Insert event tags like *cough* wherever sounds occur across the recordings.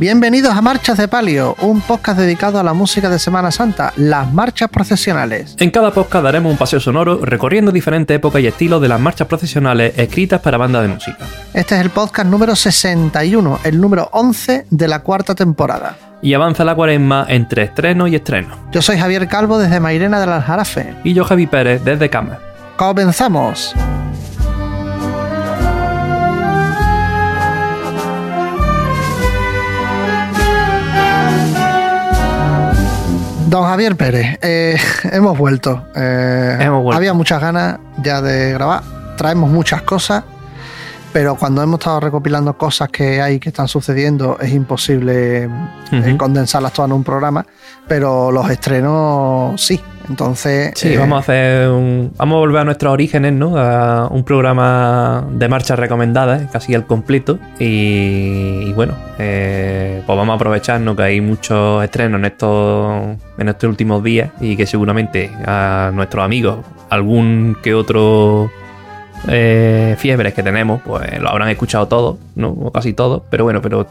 Bienvenidos a Marchas de Palio, un podcast dedicado a la música de Semana Santa, las marchas procesionales. En cada podcast daremos un paseo sonoro recorriendo diferentes épocas y estilos de las marchas procesionales escritas para bandas de música. Este es el podcast número 61, el número 11 de la cuarta temporada. Y avanza la cuaresma entre estreno y estreno. Yo soy Javier Calvo desde Mairena del Aljarafe. Y yo Javi Pérez desde Cama. ¡Comenzamos! Don Javier Pérez, eh, *laughs* hemos, vuelto. Eh, Hemos vuelto. Había muchas ganas ya de grabar. Traemos muchas cosas, pero cuando hemos estado recopilando cosas que hay que están sucediendo, es imposible eh, condensarlas todas en un programa. Pero los estrenos sí. Entonces, Sí, eh, vamos a hacer un. Vamos a volver a nuestros orígenes, ¿no? A un programa de marchas recomendadas, casi al completo. Y, y bueno, eh, pues vamos a aprovecharnos que hay muchos estrenos en estos, en estos últimos días y que seguramente a nuestros amigos, algún que otro eh, fiebres que tenemos, pues lo habrán escuchado todos, ¿no? O casi todos. Pero bueno, pero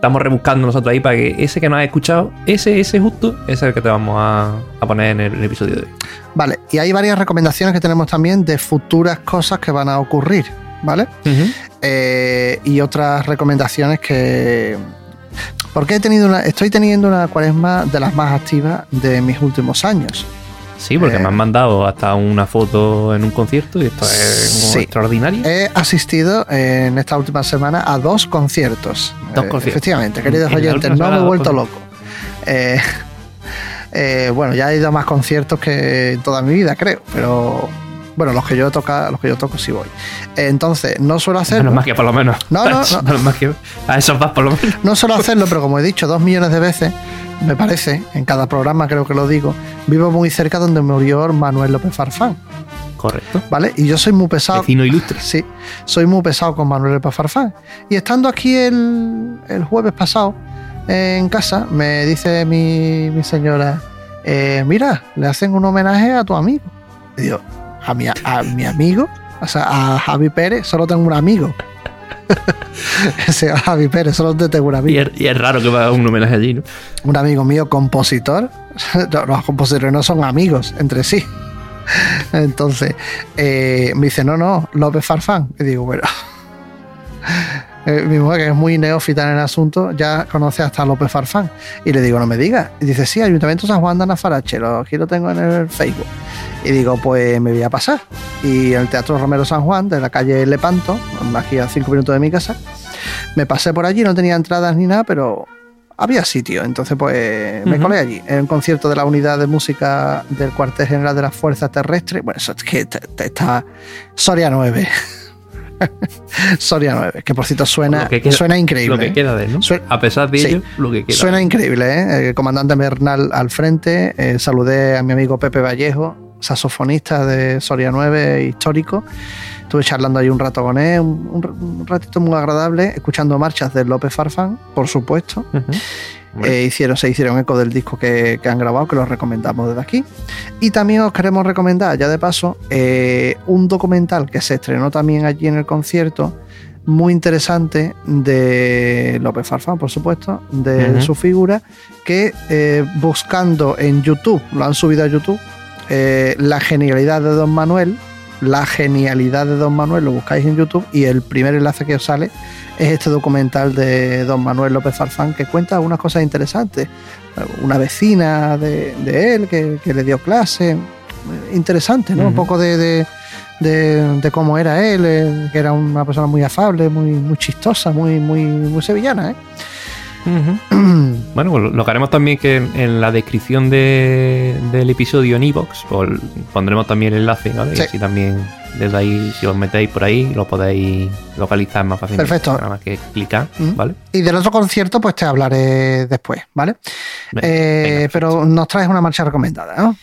estamos rebuscando nosotros ahí para que ese que no has escuchado, ese, ese justo, ese es el que te vamos a, a poner en el, el episodio de hoy. Vale, y hay varias recomendaciones que tenemos también de futuras cosas que van a ocurrir, ¿vale? Eh, y otras recomendaciones que... Porque he tenido una, estoy teniendo una cuaresma de las más activas de mis últimos años. Sí, porque Eh, me han mandado hasta una foto en un concierto y esto es Sí. extraordinario. He asistido en esta última semana a dos conciertos. Dos Eh, conciertos. Efectivamente, queridos oyentes, no me he vuelto loco. Eh, eh, bueno, ya he ido a más conciertos que en toda mi vida, creo, pero bueno, los que yo toca, los que yo toco sí voy. Eh, Entonces, no suelo hacerlo. Menos más que por lo menos. No, no, *laughs* no. Menos más que a esos vas por lo menos. No suelo hacerlo, pero como he dicho dos millones de veces, me parece, en cada programa creo que lo digo, vivo muy cerca donde murió Manuel López Farfán, Correcto. ¿vale? Y yo soy muy pesado. Vecino ilustre. *laughs* Sí, soy muy pesado con Manuel López Farfán. Y estando aquí el, el jueves pasado eh, en casa, me dice mi, mi señora, eh, mira, le hacen un homenaje a tu amigo. Y digo, ¿a mi, a mi amigo? O sea, a Javi Pérez solo tengo un amigo. *laughs* Ese Javi Pérez solo tengo un amigo. Y es, y es raro que va un homenaje allí, ¿no? un amigo mío compositor. *laughs* Los compositores no son amigos entre sí. *laughs* Entonces, eh, me dice, no, no, López Farfán. Y digo, bueno. Eh, mi mujer, que es muy neófita en el asunto, ya conoce hasta a López Farfán. Y le digo, no me digas. Y dice, sí, Ayuntamiento San Juan de Anafarache, lo- aquí lo tengo en el Facebook. Y digo, pues me voy a pasar. Y el Teatro Romero San Juan, de la calle Lepanto, aquí a cinco minutos de mi casa, me pasé por allí, no tenía entradas ni nada, pero había sitio. Entonces, pues me Ujú. colé allí, en un concierto de la unidad de música del cuartel general de las fuerzas terrestres. Bueno, eso es que te- está Soria 9. *laughs* Soria 9, que por cierto suena, Lo que queda- suena increíble. Lo que ¿eh? queda de él, ¿no? A pesar de Sí. ello, lo que queda. Suena increíble, ¿eh? El comandante Bernal al frente. eh, saludé a mi amigo Pepe Vallejo, saxofonista de Soria 9, histórico. Estuve charlando ahí un rato con él, un, un- ratito muy agradable, escuchando marchas de López Farfán, por supuesto. Bueno, Eh, hicieron, se hicieron eco del disco que, que han grabado, que los recomendamos desde aquí. Y también os queremos recomendar, ya de paso, eh, un documental que se estrenó también allí en el concierto, muy interesante, de López Farfán, por supuesto, de su figura, que eh, buscando en YouTube, lo han subido a YouTube, la genialidad de Don Manuel, la genialidad de Don Manuel, lo buscáis en YouTube y el primer enlace que os sale es este documental de Don Manuel López Farfán que cuenta unas cosas interesantes. Una vecina de, de él que, que le dio clase, interesante, ¿no? Un poco de, de- de- de cómo era él, eh, que era una persona muy afable, muy, muy chistosa, muy, muy, muy sevillana, ¿eh? *clears throat* Bueno, pues lo que haremos también que en, la descripción de- del episodio en iVoox pues, pondremos también el enlace, ¿vale? Sí. Y así también desde ahí, si os metéis por ahí, lo podéis localizar más fácilmente. Perfecto. Nada más que clicar. ¿vale? Y del otro concierto, pues te hablaré después, ¿vale? Venga, Eh, venga, pero nos traes una marcha recomendada, ¿no?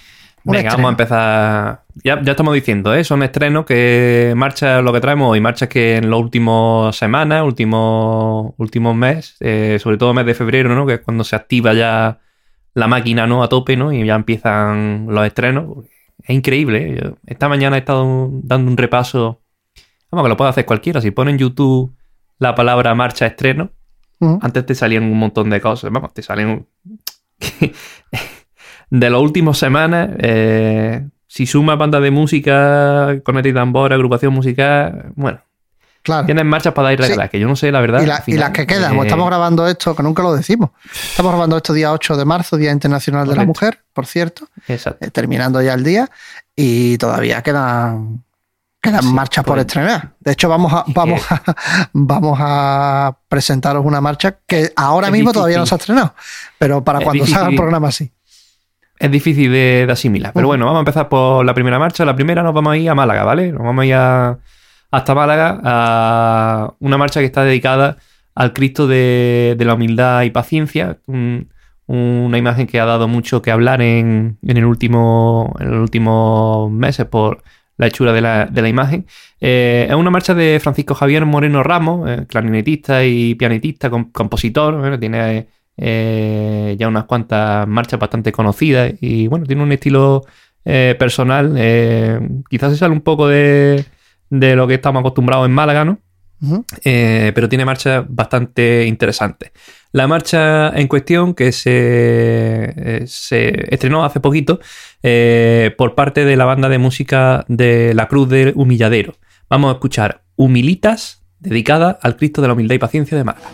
Venga, estreno. vamos a empezar. Ya, ya estamos diciendo, ¿eh? son estrenos que marchas lo que traemos hoy, marchas que en las últimas semanas, últimos, últimos meses, eh, sobre todo mes de febrero, ¿no? que es cuando se activa ya la máquina ¿no? a tope ¿no? y ya empiezan los estrenos. Es increíble. ¿eh? Esta mañana he estado dando un repaso. Vamos, que lo puede hacer cualquiera. Si pone en YouTube la palabra marcha estreno, Ujú. Antes te salían un montón de cosas. Vamos, te salen. *laughs* de las últimas semanas, eh, si sumas banda de música, corneta y tambor, agrupación musical, bueno, Claro. tienes marchas para dar y Sí. que yo no sé la verdad. Y, la- y las que quedan, eh, pues estamos grabando esto, que nunca lo decimos. Estamos grabando esto día 8 de marzo, Día Internacional de la. Mujer, por cierto, Exacto. eh, terminando ya el día, y todavía quedan, quedan Sí, marchas por pues- estrenar. De hecho, vamos a, vamos a, vamos a presentaros una marcha que ahora mismo todavía no se ha estrenado, pero para Es cuando se haga el programa sí. Es difícil de, de asimilar. Pero bueno, vamos a empezar por la primera marcha. La primera nos vamos a ir a Málaga, ¿vale? Nos vamos a ir a- hasta Málaga a una marcha que está dedicada al Cristo de, de la humildad y paciencia. Un- una imagen que ha dado mucho que hablar en, en el último, en los últimos meses por la hechura de la, de la imagen. Eh, es una marcha de Francisco Javier Moreno Ramos, eh, clarinetista y pianetista, com- compositor. bueno, tiene eh, ya unas cuantas marchas bastante conocidas y bueno, tiene un estilo eh, personal. eh, quizás se sale un poco de, de lo que estamos acostumbrados en Málaga, ¿no? Pero tiene marchas bastante interesantes. La marcha en cuestión, que se, se estrenó hace poquito por parte de la banda de música de la Cruz del Humilladero. Vamos a escuchar Humilitas, dedicada al Cristo de la Humildad y Paciencia de Málaga.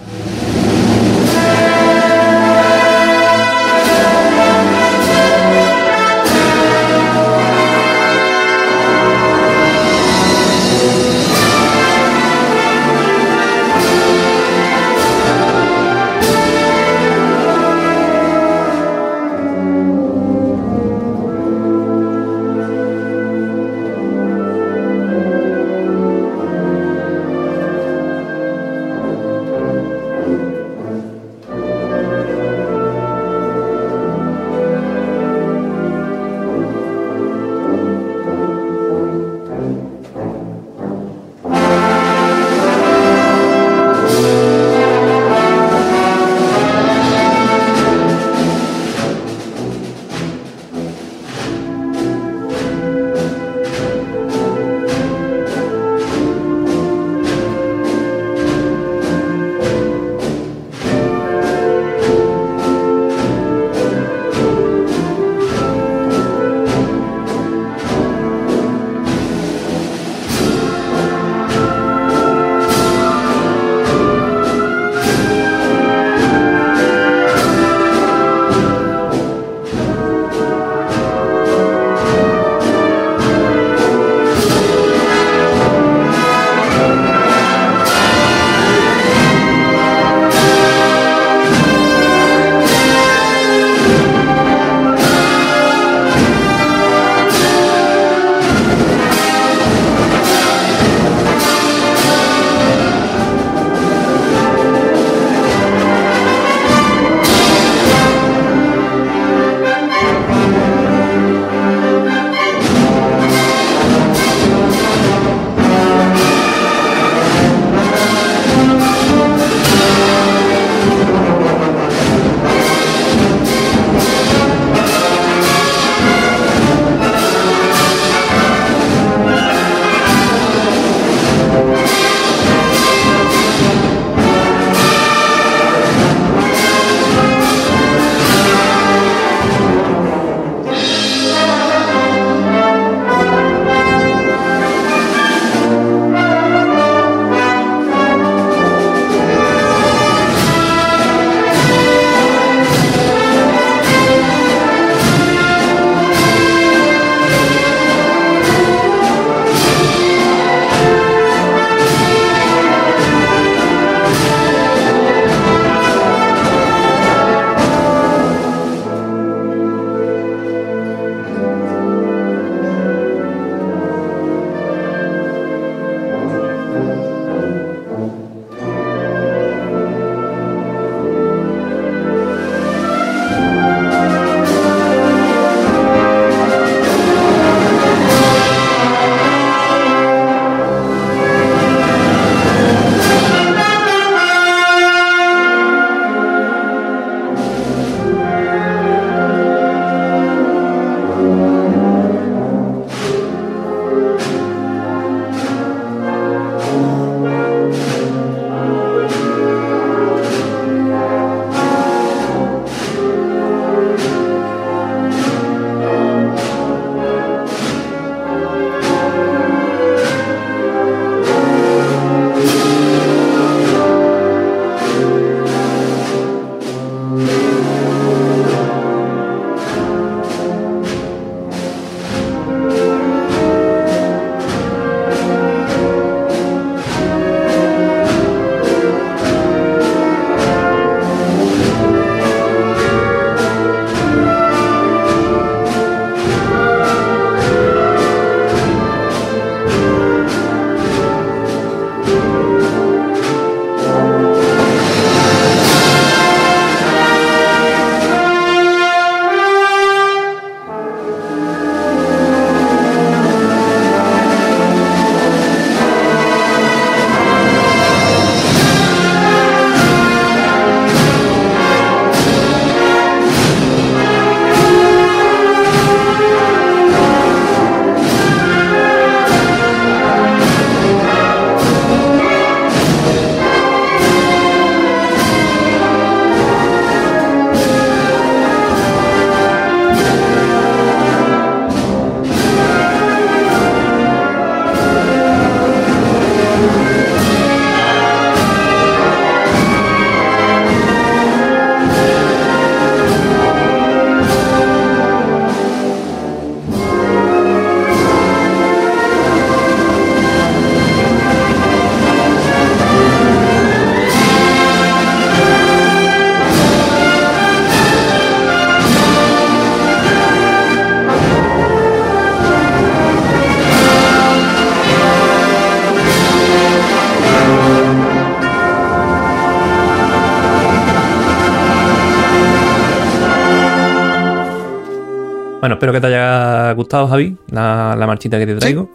Bueno, espero que te haya gustado, Javi, la, la marchita que te traigo.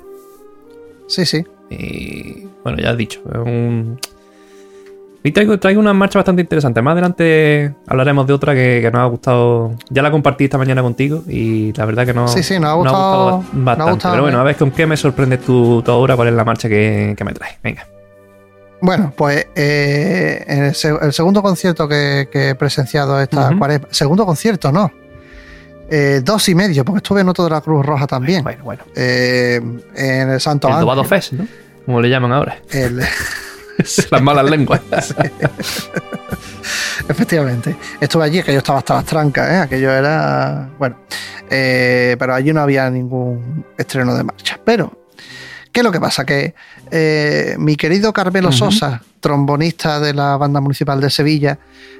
Sí, sí. Y bueno, ya has dicho, un... Y traigo, traigo una marcha bastante interesante. Más adelante hablaremos de otra que, que nos ha gustado. Ya la compartí esta mañana contigo y la verdad que no. Sí, sí, nos ha gustado, bastante. nos ha gustado Pero bueno, a ver con qué me sorprendes tú, tú ahora, cuál es la marcha que, que me traes. Venga. Bueno, pues eh, el, se- el segundo concierto que, que he presenciado esta Ujú. cuaresma. Segundo concierto, no. Eh, dos y medio, porque estuve en otro de la Cruz Roja también. Bueno, bueno. Eh, en el Santo El Ángel. Dobado Fest, ¿no? Como le llaman ahora. El- *laughs* Las malas lenguas. *laughs* efectivamente. Estuve allí, que yo estaba hasta las trancas, ¿eh? aquello era. Bueno, eh, pero allí no había ningún estreno de marcha. Pero, ¿qué es lo que pasa? Que eh, mi querido Carmelo. Sosa, trombonista de la banda municipal de Sevilla,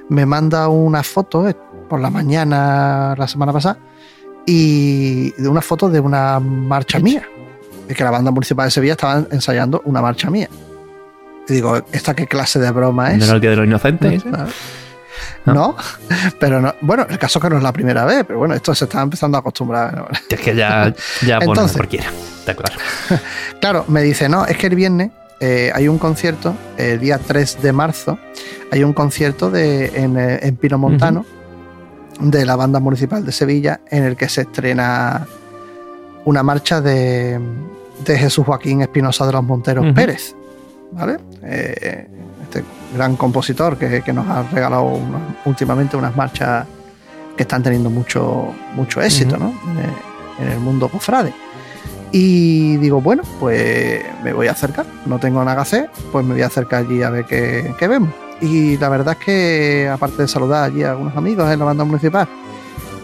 me manda una foto eh, por la mañana la semana pasada y de una foto de una marcha mía. De que la banda municipal de Sevilla estaba ensayando una marcha mía. Y digo, ¿esta qué clase de broma es? ¿No era el Día de los Inocentes? No. No, pero no. Bueno, el caso es que no es la primera vez, pero bueno, esto se está empezando a acostumbrar. ¿no? Es que ya, ya *laughs* ponen Entonces- cualquiera. Está claro. *laughs* Claro, me dice, no, es que el viernes eh, hay un concierto, el día 3 de marzo, hay un concierto de, en, eh, en Pino Montano de la banda municipal de Sevilla en el que se estrena una marcha de, de Jesús Joaquín Espinosa de los Monteros. Pérez, ¿vale? Eh, este gran compositor que, que nos ha regalado últimamente unas marchas que están teniendo mucho, mucho éxito. ¿no? en, el, en el mundo cofrade. Y digo, bueno, pues me voy a acercar. No tengo nada que hacer, pues me voy a acercar allí a ver qué, qué vemos. Y la verdad es que, aparte de saludar allí a algunos amigos en la banda municipal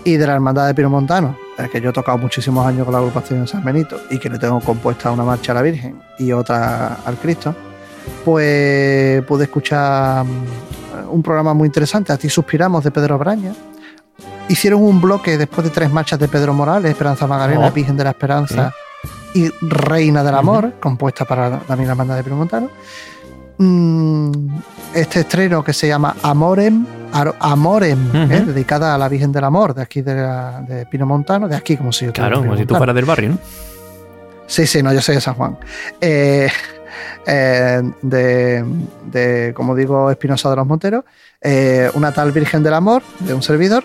y de la hermandad de Pino Montano, eh, que yo he tocado muchísimos años con la agrupación de San Benito y que le tengo compuesta una marcha a la Virgen y otra al Cristo, pues pude escuchar mm, un programa muy interesante, A ti suspiramos, de Pedro Braña. Hicieron un bloque después de tres marchas de Pedro Morales, Esperanza Magdalena, Oh. Virgen de la Esperanza y Reina del Amor, compuesta para también la banda de Pino Montano. Mm, este estreno que se llama Amorem, Amorem. ¿eh? dedicada a la Virgen del Amor de aquí de, la- de Pino Montano, de aquí como si yo Claro, como si tú fueras del barrio, ¿no? Sí, sí, no, yo soy de San Juan. Eh, eh, de, de, como digo, Espinosa de los Monteros, eh, una tal Virgen del Amor, de un servidor,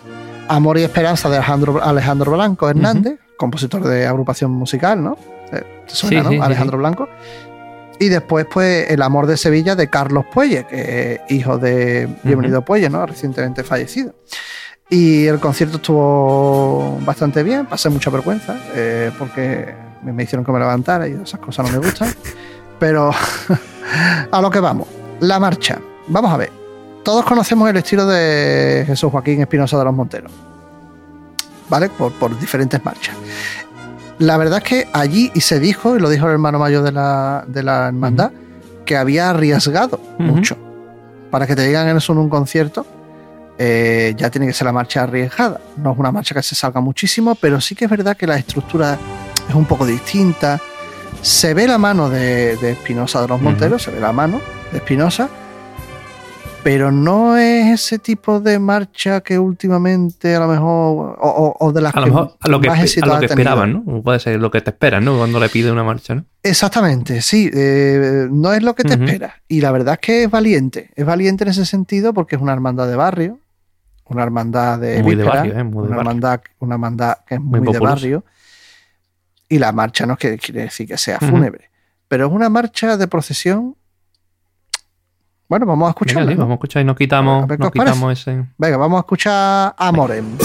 Amor y Esperanza de Alejandro, Alejandro Blanco Hernández, compositor de agrupación musical, ¿no? Eh, ¿Te suena, Sí, no? sí, sí, Alejandro Blanco. Y después, pues, El Amor de Sevilla de Carlos Puelle, que es hijo de Bienvenido Puelle, ¿no? Recientemente fallecido. Y el concierto estuvo bastante bien, pasé mucha vergüenza, eh, porque me hicieron que me levantara y esas cosas no me gustan. *laughs* Pero *laughs* a lo que vamos, la marcha. Vamos a ver, todos conocemos el estilo de Jesús Joaquín Espinosa de los Monteros, ¿vale? Por, por diferentes marchas. La verdad es que allí, y se dijo, y lo dijo el hermano mayor de la, de la hermandad, que había arriesgado mucho. Para que te digan eso en un concierto, eh, ya tiene que ser la marcha arriesgada. No es una marcha que se salga muchísimo, pero sí que es verdad que la estructura es un poco distinta. Se ve la mano de, de Espinosa de los. Monteros, se ve la mano de Espinosa, pero no es ese tipo de marcha que últimamente a lo mejor, o, o- de las A lo que mejor a lo que, más a lo que esperaban, ¿no? Puede ser lo que te esperan, ¿no? Cuando le pide una marcha, ¿no? Exactamente, sí, eh, no es lo que te Ujú. esperas. Y la verdad es que es valiente, es valiente en ese sentido porque es una hermandad de barrio, una hermandad de Muy de barrio, ¿eh? Muy de una, barrio. hermandad, una hermandad que es muy, Muy de barrio. Y la marcha no quiere decir que sea fúnebre, pero es una marcha de procesión. Bueno, vamos a Venga, escucharla. sí, ¿no? vamos a escuchar y nos quitamos, nos quitamos ese. Venga, vamos a escuchar a Morem.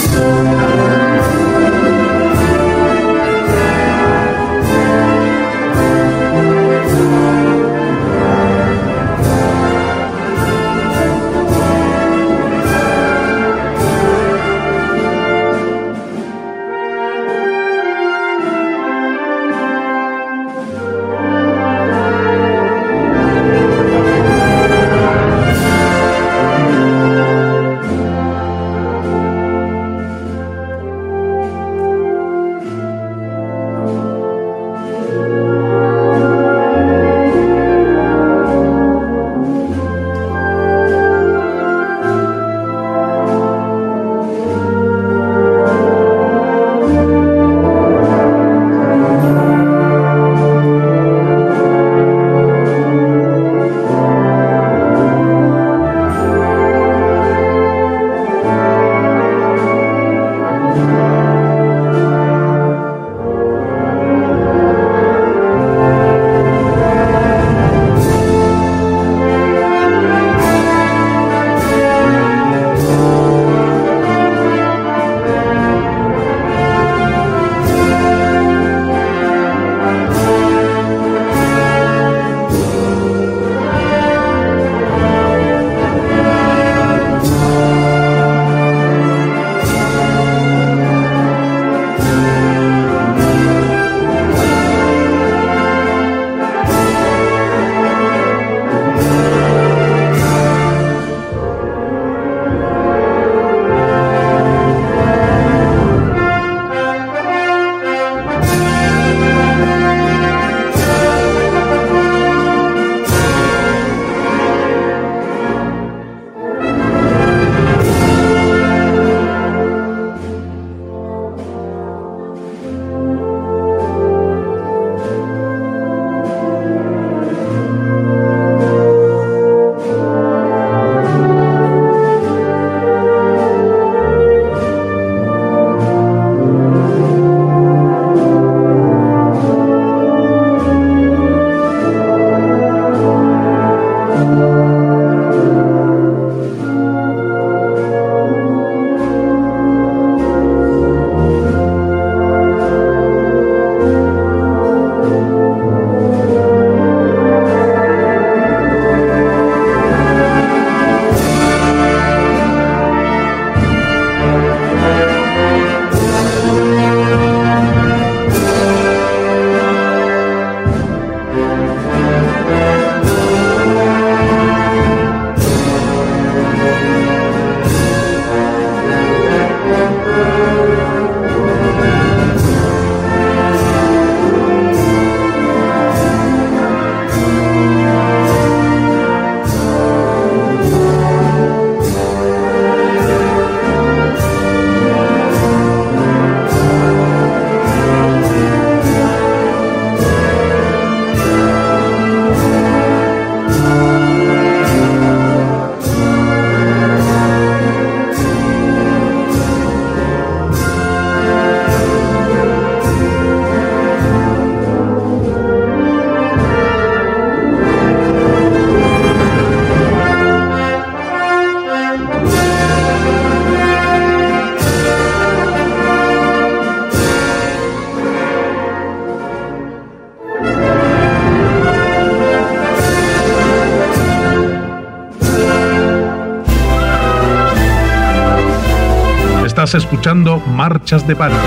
Estás escuchando Marchas de Pánico,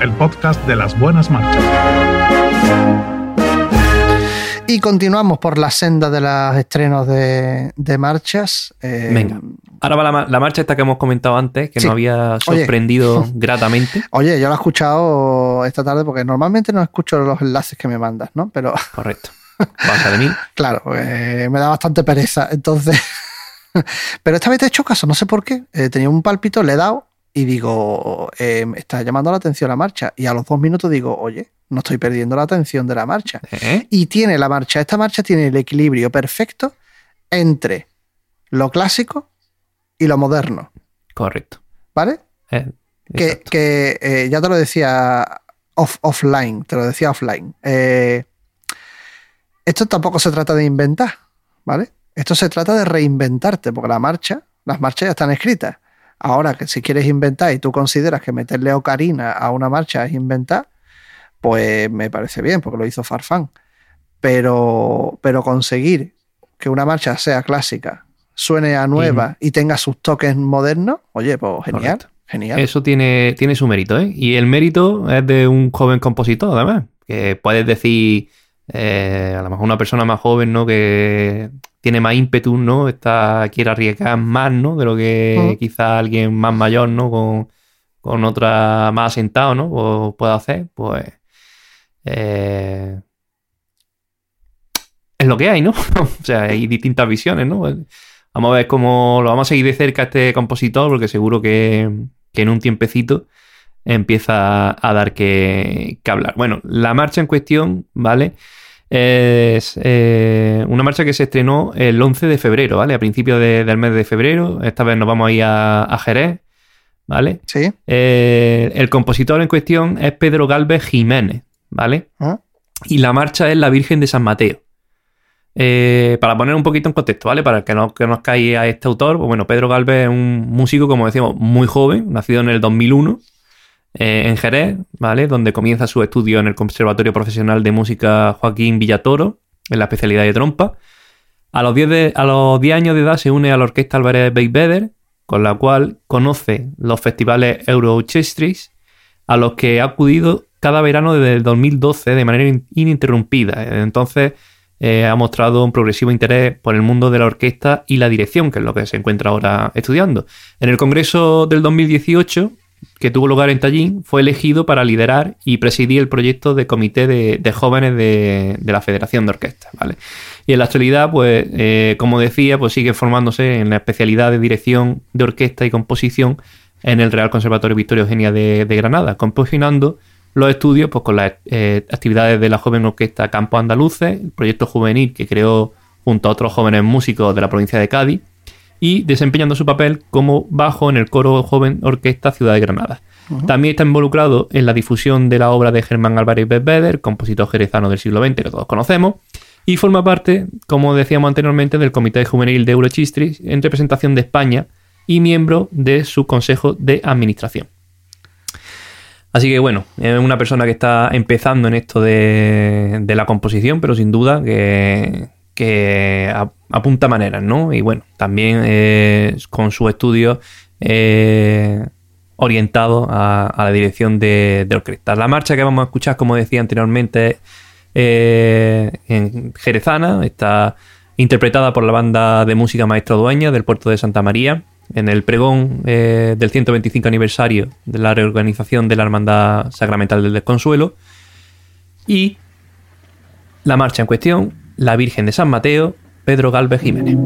el podcast de las buenas marchas. Y continuamos por la senda de los estrenos de, marchas. Eh, Venga. Ahora va la, marcha esta que hemos comentado antes, que nos había sorprendido *laughs* gratamente. Oye, yo la he escuchado esta tarde porque normalmente no escucho los enlaces que me mandas, ¿no? Pero. Correcto. Pasa de mí. claro, eh, me da bastante pereza. Entonces. *laughs* Pero esta vez te he hecho caso, no sé por qué. Eh, tenía un palpito, le he dado y digo, eh, está llamando la atención la marcha. Y a los dos minutos digo, oye, no estoy perdiendo la atención de la marcha. ¿Eh? Y tiene la marcha, esta marcha tiene el equilibrio perfecto entre lo clásico y lo moderno. Correcto. ¿Vale? que, ya te lo decía offline, te lo decía offline. esto tampoco se trata de inventar, ¿vale? Esto se trata de reinventarte, porque la marcha, las marchas ya están escritas. Ahora que si quieres inventar y tú consideras que meterle ocarina a una marcha es inventar, pues me parece bien, porque lo hizo Farfán. Pero, pero conseguir que una marcha sea clásica, suene a nueva y tenga sus toques modernos, oye, pues genial. Genial. Eso tiene, tiene su mérito, ¿eh? Y el mérito es de un joven compositor, además. Que puedes decir, eh, a lo mejor una persona más joven, ¿no? Que tiene más ímpetu, ¿no? Está, quiere arriesgar más, ¿no? De lo que quizá alguien más mayor, ¿no? Con, otra más asentado, ¿no? O puede hacer, pues. Eh, es lo que hay, ¿no? *laughs* o sea, hay distintas visiones, ¿no? Vamos a ver cómo lo vamos a seguir de cerca este compositor, porque seguro que, en un tiempecito empieza a dar que, que hablar. Bueno, la marcha en cuestión, ¿vale? Es eh, una marcha que se estrenó el 11 de febrero, ¿vale? A principios del mes de febrero. Esta vez nos vamos a ir a, Jerez, ¿vale? Sí. Eh, el compositor en cuestión es Pedro Galvez Jiménez, ¿vale? Ah. Y la marcha es La Virgen de San Mateo. Eh, para poner un poquito en contexto, ¿vale? Para que no conozcáis a este autor, pues bueno, Pedro Galvez es un músico, como decíamos, muy joven, nacido en el 2001 eh, en Jerez, ¿vale? Donde comienza su estudio en el Conservatorio Profesional de Música Joaquín Villatoro, en la especialidad de trompa. A los 10, a los 10 años de edad se une a la Orquesta Álvarez Beiveder, con la cual conoce los festivales Eurochestris, a los que ha acudido cada verano desde el 2012 de manera ininterrumpida. Entonces eh, ha mostrado un progresivo interés por el mundo de la orquesta y la dirección, que es lo que se encuentra ahora estudiando. En el Congreso del 2018 que tuvo lugar en Tallinn, fue elegido para liderar y presidir el proyecto de comité de, jóvenes de, la Federación de Orquestas. ¿vale? Y en la actualidad, pues, eh, como decía, pues sigue formándose en la especialidad de dirección de orquesta y composición en el Real Conservatorio Victoria Eugenia de, Granada, compaginando los estudios pues, con las eh, actividades de la joven orquesta Campo Andaluces, el proyecto juvenil que creó junto a otros jóvenes músicos de la provincia de Cádiz, y desempeñando su papel como bajo en el coro joven Orquesta Ciudad de Granada. También está involucrado en la difusión de la obra de Germán Álvarez Bebeder, compositor jerezano del siglo XX que todos conocemos, y forma parte, como decíamos anteriormente, del Comité Juvenil de Eurochistris en representación de España y miembro de su Consejo de Administración. Así que bueno, es una persona que está empezando en esto de, de la composición, pero sin duda que, que apunta maneras, ¿no? Y bueno, también eh, con su estudio eh, orientado a, la dirección de, orquesta. La marcha que vamos a escuchar, como decía anteriormente, eh, en Jerezana, está interpretada por la banda de música Maestro Dueña del puerto de Santa María en el pregón del 125 aniversario de la reorganización de la Hermandad Sacramental del Desconsuelo. Y la marcha en cuestión la Virgen de San Mateo, Pedro Galvez Jiménez.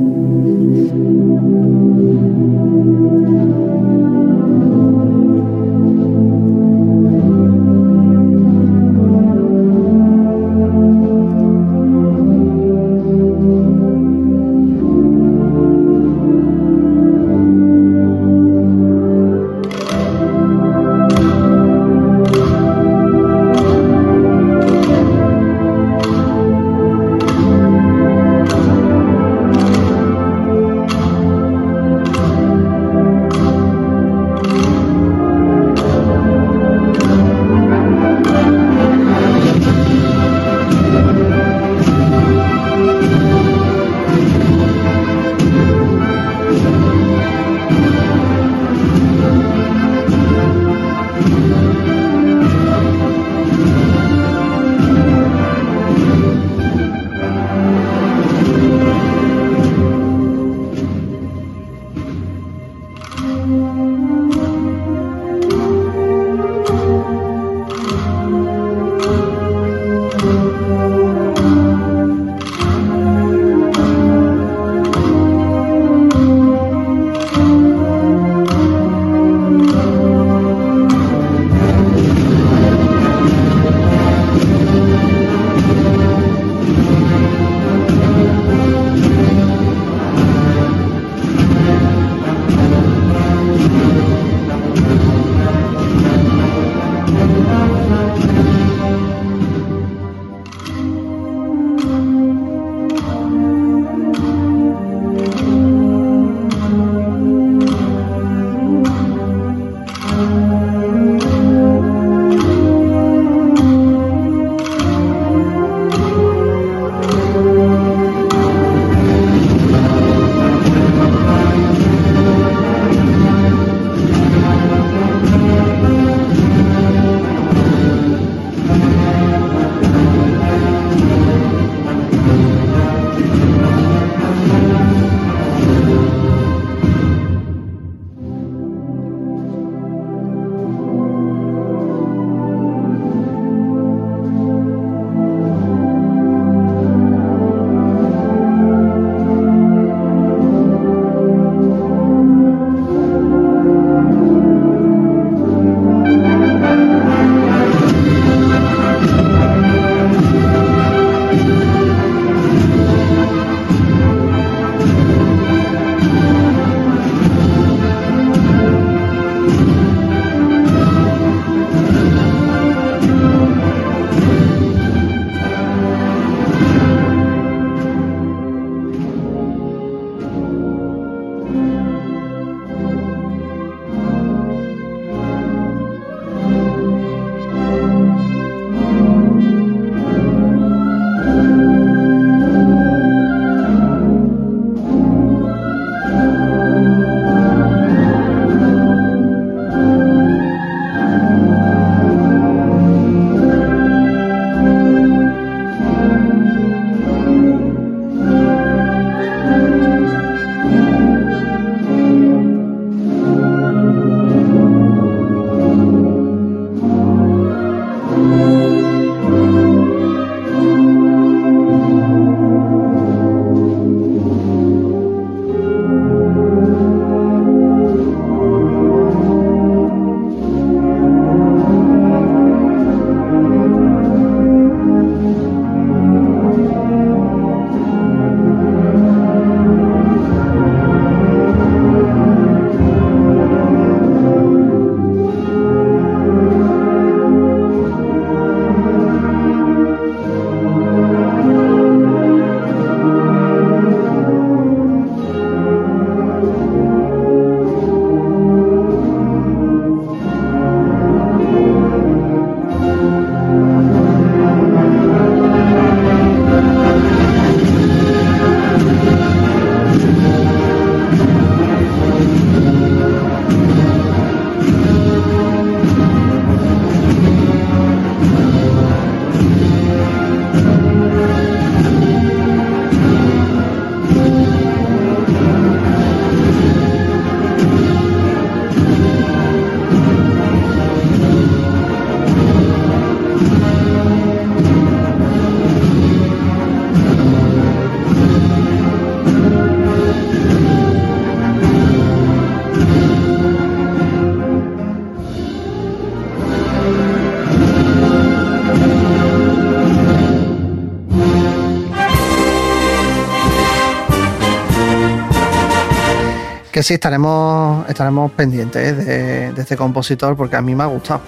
Que sí, estaremos, estaremos pendientes ¿eh? de, de este compositor porque a mí me ha gustado.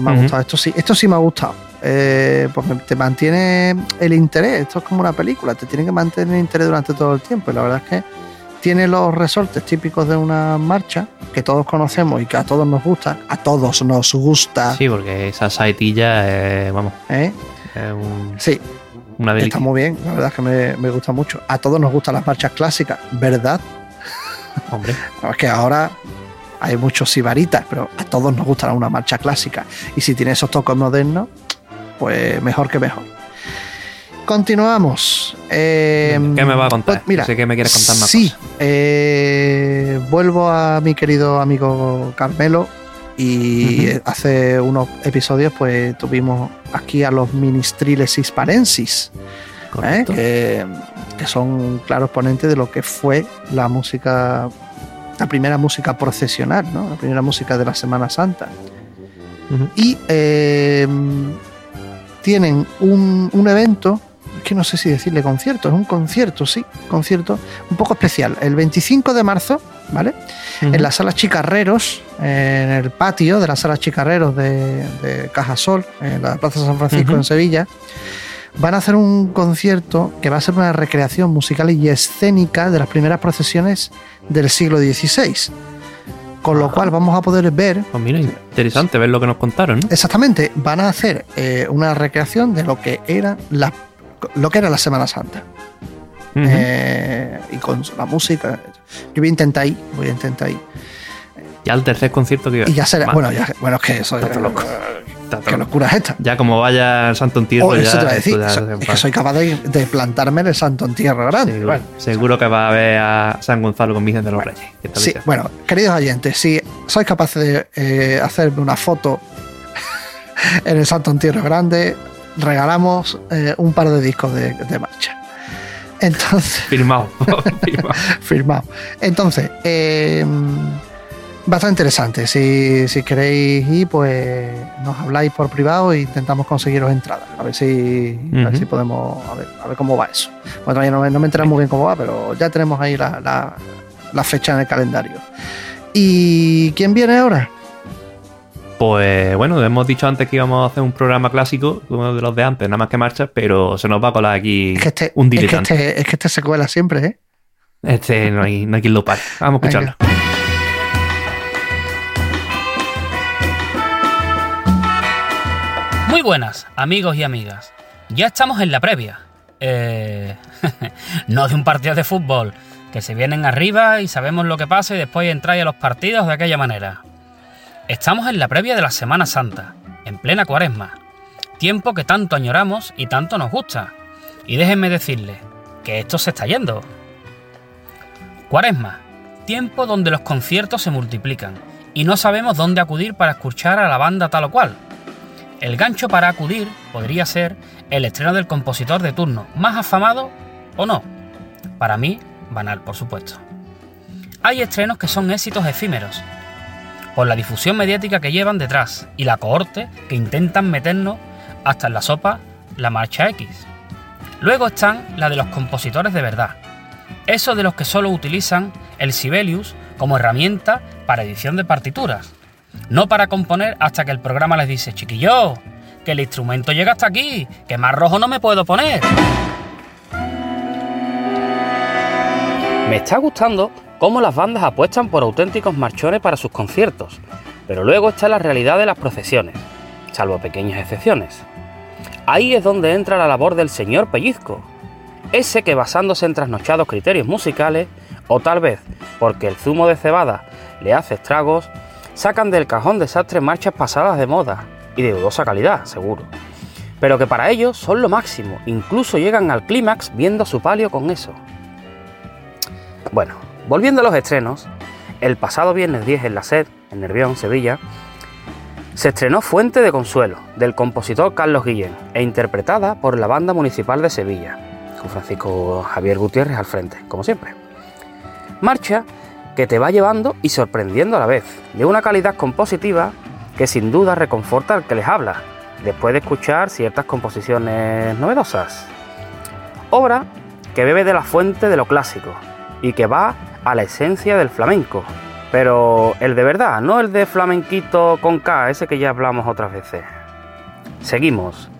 Me ha gustado. Esto sí, esto sí me ha gustado. Eh, porque te mantiene el interés. Esto es como una película, te tiene que mantener el interés durante todo el tiempo. Y la verdad es que tiene los resortes típicos de una marcha que todos conocemos y que a todos nos gusta. A todos nos gusta. Sí, porque esa saetilla vamos, ¿eh? es un- Sí, una está muy bien. La verdad es que me, me gusta mucho. A todos nos gustan las marchas clásicas, ¿verdad? *laughs* Hombre, No, Es que ahora hay muchos sibaritas, pero a todos nos gusta una marcha clásica. Y si tiene esos toques modernos, pues mejor que mejor. Continuamos. Eh, ¿Qué me va a contar? pues mira, Sé que me quieres contar más sí, eh, vuelvo a mi querido amigo Carmelo. Y hace unos episodios, pues tuvimos aquí a los ministriles hisparensis. ¿eh? Que, que son claros ponentes de lo que fue la música, la primera música procesional, ¿no? la primera música de la Semana Santa. Y eh, tienen un, un evento, que no sé si decirle concierto, es un concierto, sí, concierto un poco especial. El 25 de marzo, ¿vale? en la sala Chicarreros, en el patio de la sala Chicarreros de, de Cajasol, en la Plaza San Francisco en Sevilla, van a hacer un concierto que va a ser una recreación musical y escénica de las primeras procesiones del siglo XVI. Con lo Ajá. cual vamos a poder ver, Pues mira, interesante ver lo que nos contaron, ¿no? exactamente, van a hacer eh, una recreación de lo que era la, lo que era la Semana Santa. Eh, y con la música. Yo voy a intentar ir, voy a intentar ir. ya el tercer concierto que iba. Y ya será. Bueno, ya, bueno, es que eso Está todo loco. Todo ¿Qué locura es esta? Ya como vaya el Santo en Tierra, Oh, ya, eso te a decir. esto ya so- se es que soy capaz de, de plantarme en el Santo en Tierra Grande. Seguro, Bueno, seguro que va a ver a San Gonzalo con Vicente de los Reyes. sí, diciendo. bueno, queridos oyentes, si sois capaces de eh, hacerme una foto *laughs* en el Santo en Tierra Grande, regalamos eh, un par de discos de, de marcha. Entonces, Firmado. *laughs* *laughs* firmado. firmado. Entonces, eh, bastante interesante. Si, si queréis ir, pues nos habláis por privado e intentamos conseguiros entradas. A ver si, a ver si podemos, a ver, a ver cómo va eso. Bueno, todavía no, me- no me enteré muy bien cómo va, pero ya tenemos ahí la, la- la fecha en el calendario. ¿Y quién viene ahora? Pues bueno, hemos dicho antes que íbamos a hacer un programa clásico, uno de los de antes, nada más que marchas, pero se nos va a colar aquí Es que este, un es que diletante. este, es que este se cuela siempre, ¿eh? Este no hay, no hay quien lo pare. Vamos a escucharlo. Venga. Muy buenas, amigos y amigas. Ya estamos en la previa. Eh, *laughs* no de un partido de fútbol, que se vienen arriba y sabemos lo que pasa y después entráis a los partidos de aquella manera. Estamos en la previa de la Semana Santa, en plena cuaresma. Tiempo que tanto añoramos y tanto nos gusta. Y déjenme decirles que esto se está yendo. Cuaresma, tiempo donde los conciertos se multiplican y no sabemos dónde acudir para escuchar a la banda tal o cual. El gancho para acudir podría ser el estreno del compositor de turno, más afamado o no. Para mí, banal, por supuesto. Hay estrenos que son éxitos efímeros, por la difusión mediática que llevan detrás y la cohorte que intentan meternos hasta en la sopa la marcha X. Luego están la de los compositores de verdad, esos de los que solo utilizan el Sibelius como herramienta para edición de partituras, no para componer hasta que el programa les dice, chiquillo, que el instrumento llega hasta aquí, que más rojo no me puedo poner. Me está gustando cómo las bandas apuestan por auténticos marchones para sus conciertos, pero luego está la realidad de las procesiones, salvo pequeñas excepciones. Ahí es donde entra la labor del señor Pellizco, ese que basándose en trasnochados criterios musicales, o tal vez porque el zumo de cebada le hace estragos, sacan del cajón desastre marchas pasadas de moda y de dudosa calidad, seguro. Pero que para ellos son lo máximo, incluso llegan al clímax viendo su palio con eso. Bueno, volviendo a los estrenos, el pasado viernes 10 en la SED, en Nervión, Sevilla, se estrenó Fuente de Consuelo, del compositor Carlos Guillén, e interpretada por la Banda Municipal de Sevilla, con Francisco Javier Gutiérrez al frente, como siempre. Marcha que te va llevando y sorprendiendo a la vez, de una calidad compositiva que sin duda reconforta al que les habla, después de escuchar ciertas composiciones novedosas. Obra que bebe de la fuente de lo clásico y que va a la esencia del flamenco. Pero el de verdad, no el de flamenquito con K, ese que ya hablamos otras veces. Seguimos.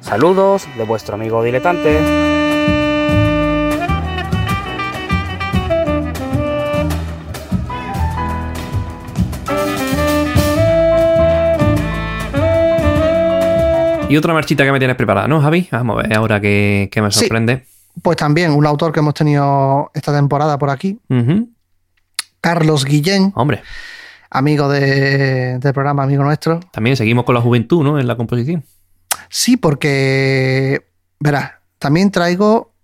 Saludos de vuestro amigo diletante. Y otra marchita que me tienes preparada, ¿no, Javi? Vamos a ver ahora que, me sorprende. pues también un autor que hemos tenido esta temporada por aquí. Carlos Guillén. Hombre. Amigo del programa, amigo nuestro. También seguimos con la juventud, ¿no? En la composición. Sí, porque, verás, también traigo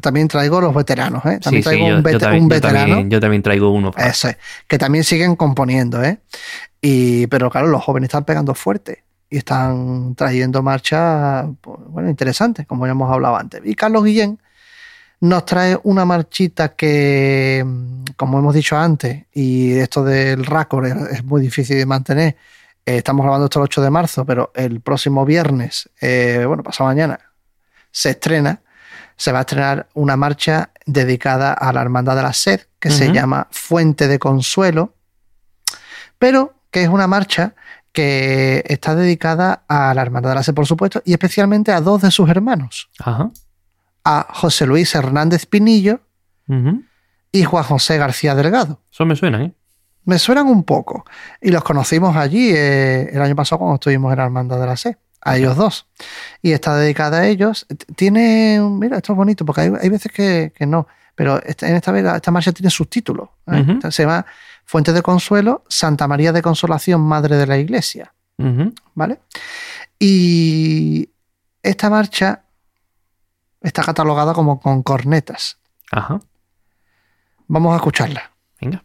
también traigo los veteranos, ¿eh? También traigo un, veterano. Yo también, traigo uno. Eso es, que también siguen componiendo, ¿eh? Y, pero claro, los jóvenes están pegando fuerte y están trayendo marchas, pues, bueno, interesantes, como ya hemos hablado antes. Y Carlos Guillén nos trae una marchita que, como hemos dicho antes, y esto del récord es, muy difícil de mantener. Eh, estamos grabando esto el 8 de marzo, pero el próximo viernes, eh, bueno, pasado mañana, se estrena, se va a estrenar una marcha dedicada a la Hermandad de la Sed, que se llama Fuente de Consuelo, pero que es una marcha que está dedicada a la Hermandad de la Sed, por supuesto, y especialmente a dos de sus hermanos. A José Luis Hernández Pinillo y Juan José García Delgado. Eso me suena, ¿eh? Me suenan un poco. Y los conocimos allí eh, el año pasado cuando estuvimos en la Hermandad de la Sed. A ellos dos. Y está dedicada a ellos. Tiene. Mira, esto es bonito, porque hay, veces que, no. Pero en esta vez esta marcha tiene subtítulos. ¿eh? Se va Fuente de Consuelo, Santa María de Consolación, Madre de la Iglesia. ¿Vale? Y esta marcha está catalogada como con cornetas. Ajá. Vamos a escucharla. Venga.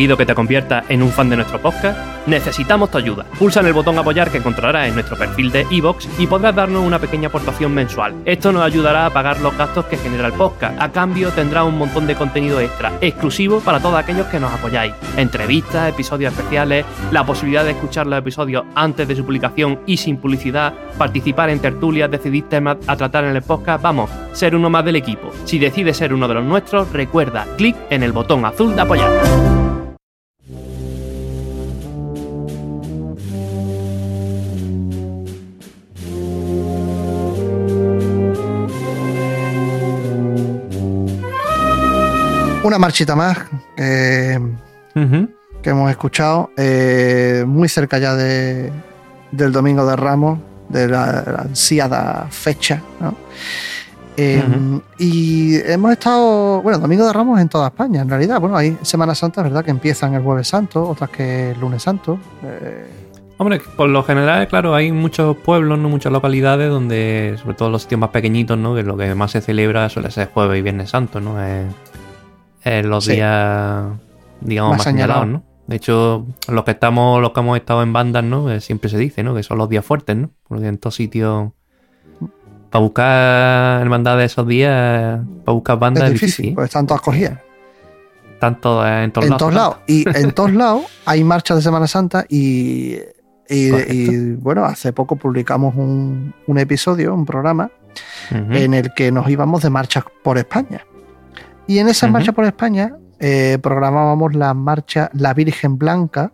Que te conviertas en un fan de nuestro podcast? Necesitamos tu ayuda. Pulsa en el botón apoyar que encontrarás en nuestro perfil de iVoox y podrás darnos una pequeña aportación mensual. Esto nos ayudará a pagar los gastos que genera el podcast. A cambio tendrás un montón de contenido extra, exclusivo para todos aquellos que nos apoyáis. Entrevistas, episodios especiales, la posibilidad de escuchar los episodios antes de su publicación y sin publicidad, participar en tertulias, decidir temas a tratar en el podcast, vamos, ser uno más del equipo. Si decides ser uno de los nuestros, recuerda, clic en el botón azul de apoyar. Una marchita más eh, que hemos escuchado, eh, muy cerca ya de, del Domingo de Ramos, de la, la ansiada fecha, ¿no? Eh, Y hemos estado, bueno, Domingo de Ramos en toda España, en realidad. Bueno, hay Semana Santa, ¿verdad? Que empiezan el Jueves Santo, otras que el Lunes Santo. Eh, Hombre, por lo general, claro, hay muchos pueblos, ¿no? muchas localidades donde, sobre todo los sitios más pequeñitos, ¿no? que lo que más se celebra suele ser Jueves y Viernes Santo, ¿no? Es, es los Sí. días, digamos, Más más, señalados. ¿no? De hecho, los que estamos, los que hemos estado en bandas, ¿no? Eh, Siempre se dice, ¿no? Que son los días fuertes, ¿no? Porque en todos sitios. Para buscar hermandad de esos días, para buscar bandas es es difícil, pues están todas cogidas. Tanto en todos en lados. todos lados. Y en *laughs* todos lados hay marchas de Semana Santa y, y- Correcto. y, bueno, hace poco publicamos un, un episodio, un programa, en el que nos íbamos de marchas por España. Y en esas Ujú. marchas por España eh, programábamos la marcha La Virgen Blanca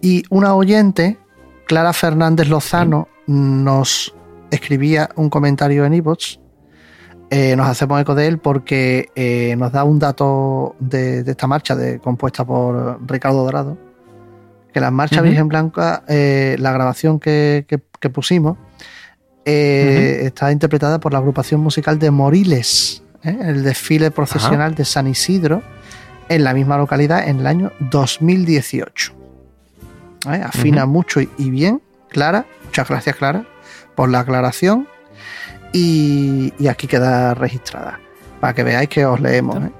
y una oyente, Clara Fernández Lozano, nos escribía un comentario en iVoox. Eh, nos hacemos eco de él porque eh, nos da un dato de, de esta marcha de, compuesta por Ricardo Dorado. Que la marcha. Virgen Blanca, eh, la grabación que, que- que pusimos, está interpretada por la agrupación musical de Moriles, ¿eh? el desfile procesional de San Isidro en la misma localidad en el año 2018. ¿Eh? Afina mucho y, y bien, Clara. Muchas gracias, Clara, por la aclaración. Y, y aquí queda registrada, para que veáis que os leemos. ¿eh?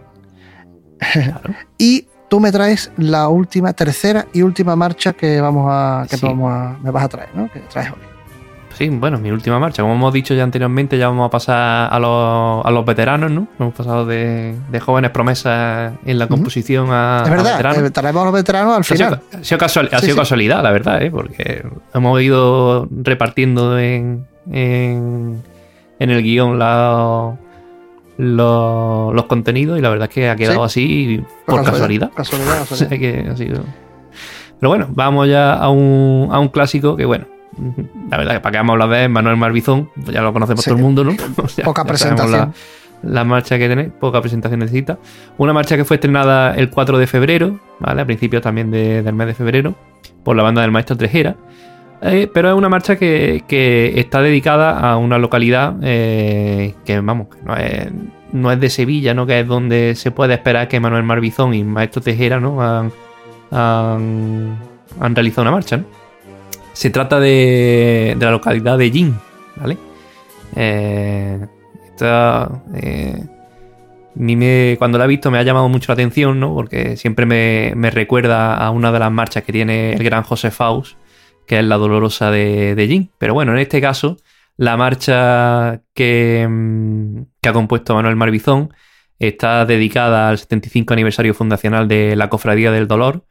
Claro. *laughs* Y tú me traes la última, tercera y última marcha que vamos a, que Sí. vamos a, me vas a traer, ¿no? Que traes hoy. Sí, bueno, mi última marcha. Como hemos dicho ya anteriormente, ya vamos a pasar a los, a los veteranos, ¿no? Hemos pasado de, de jóvenes promesas en la composición a, es a verdad, veteranos. eh, traemos a los veteranos al Ha sido, final. ha sido casual- ha Sí, sido sí. casualidad, la verdad, ¿eh? porque hemos ido repartiendo en, en, en el guion la- los, los contenidos y la verdad es que ha quedado así por casualidad. Casualidad, *laughs* O sea casualidad. que ha sido- Pero bueno, vamos ya a un, a un clásico que, bueno, la verdad que para que vamos a hablar de él, Manuel Marbizón, pues ya lo conocemos Sí. todo el mundo, ¿no? *laughs* O sea, Poca presentación. La, la marcha que tiene, poca presentación necesita. Una marcha que fue estrenada el 4 de febrero, ¿vale? A principios también de- del mes de febrero, por la banda del maestro Trejera. Eh, pero es una marcha que, que está dedicada a una localidad eh, que, vamos, que no es, no es de Sevilla, ¿no? Que es donde se puede esperar que Manuel Marbizón y Maestro Tejera, ¿no? Han, han, han realizado una marcha, ¿no? Se trata de, de la localidad de Jin, ¿vale? Eh, esta, eh, me- cuando la he visto me ha llamado mucho la atención, ¿no? Porque siempre me, me recuerda a una de las marchas que tiene el gran José Faust, que es la dolorosa de, de Jin. Pero bueno, en este caso, la marcha que, que ha compuesto Manuel Marbizón está dedicada al 75 aniversario fundacional de la Cofradía del Dolor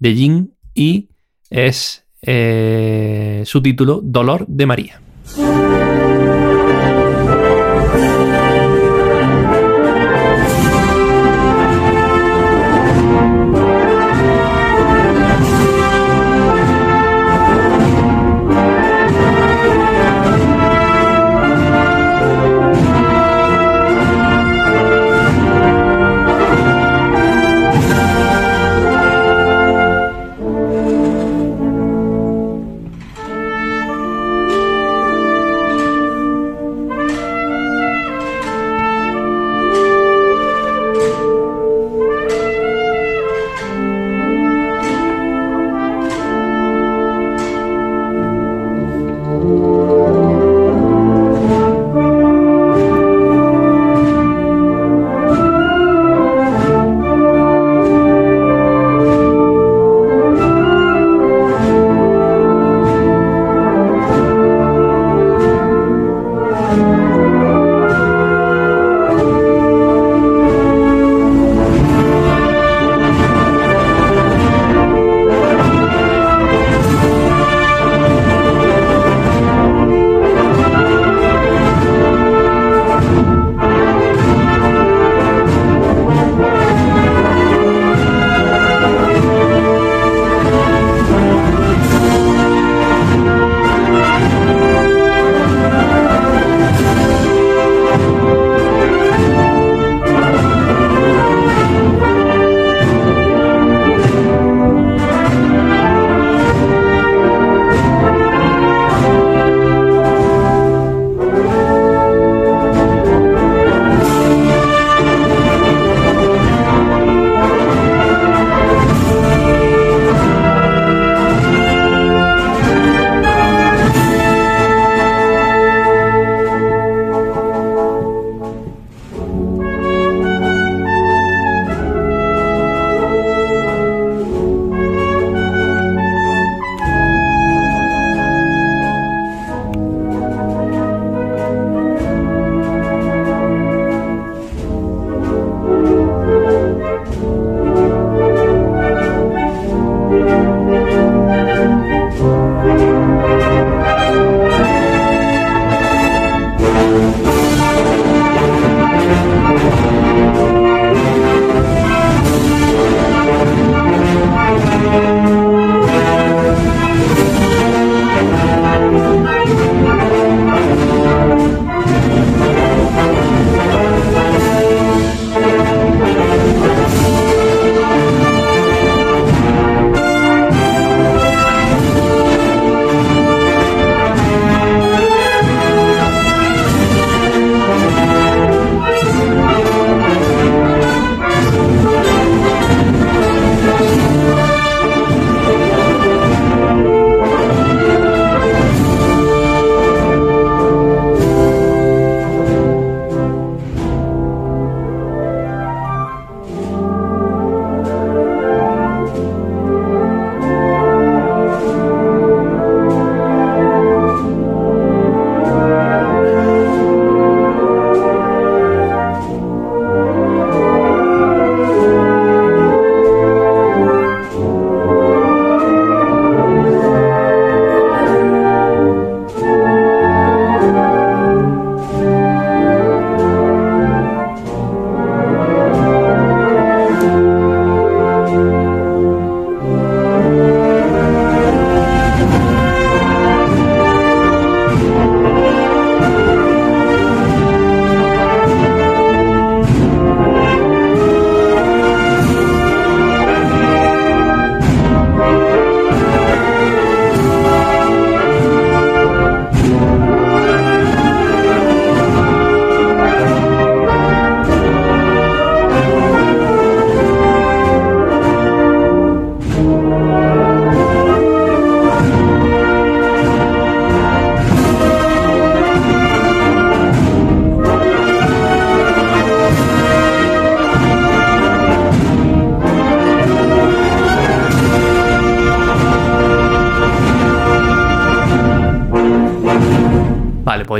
de Jin y es eh, su título Dolor de María.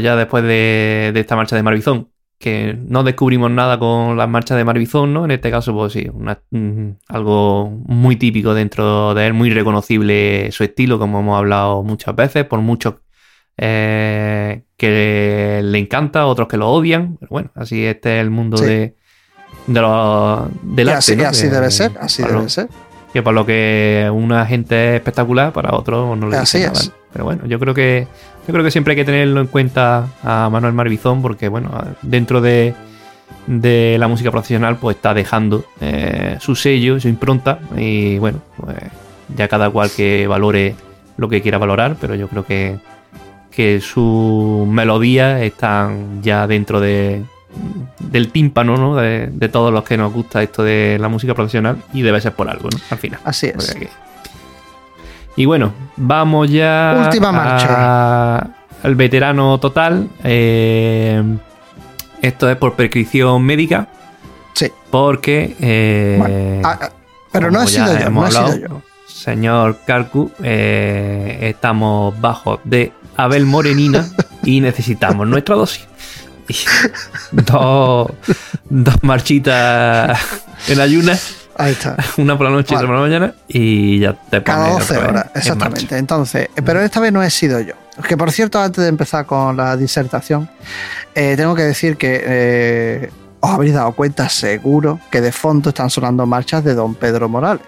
Ya después de, de esta marcha de Marbizón, que no descubrimos nada con las marchas de Marbizón, ¿no? En este caso, pues sí, una- mm, algo muy típico dentro de él, muy reconocible su estilo, como hemos hablado muchas veces, por muchos eh, que le encanta, otros que lo odian. Pero bueno, así este es el mundo Sí. de, de lo- del Y arte. así, ¿no? así Que- debe ser, así para lo- debe ser. que por lo que una gente es espectacular, para otros no le Así nada. Pero bueno, yo creo que yo creo que siempre hay que tenerlo en cuenta a Manuel Marbizón, porque bueno, dentro de, de la música profesional, pues está dejando eh, su sello, su impronta, y bueno, pues ya cada cual que valore lo que quiera valorar, pero yo creo que, que sus melodías están ya dentro de del tímpano, ¿no? De, de todos los que nos gusta esto de la música profesional y debe ser por algo, ¿no? Al final. Así es. Y bueno, vamos ya Última marcha. a- al veterano total. Eh, esto es por prescripción médica, Sí. porque eh, Bueno, ah, ah, pero no he sido yo, no sido yo. Señor Carcu, eh, estamos bajo de Abel Morenina y necesitamos *laughs* nuestra dosis. Dos, dos marchitas en ayunas, Ahí está. *laughs* una por la noche y otra por la mañana, y ya te Cada pones 12 otra vez horas, en exactamente. Entonces, pero esta vez no he sido yo. Que por cierto, antes de empezar con la disertación, eh, tengo que decir que eh, os habréis dado cuenta seguro que de fondo están sonando marchas de Don Pedro Morales.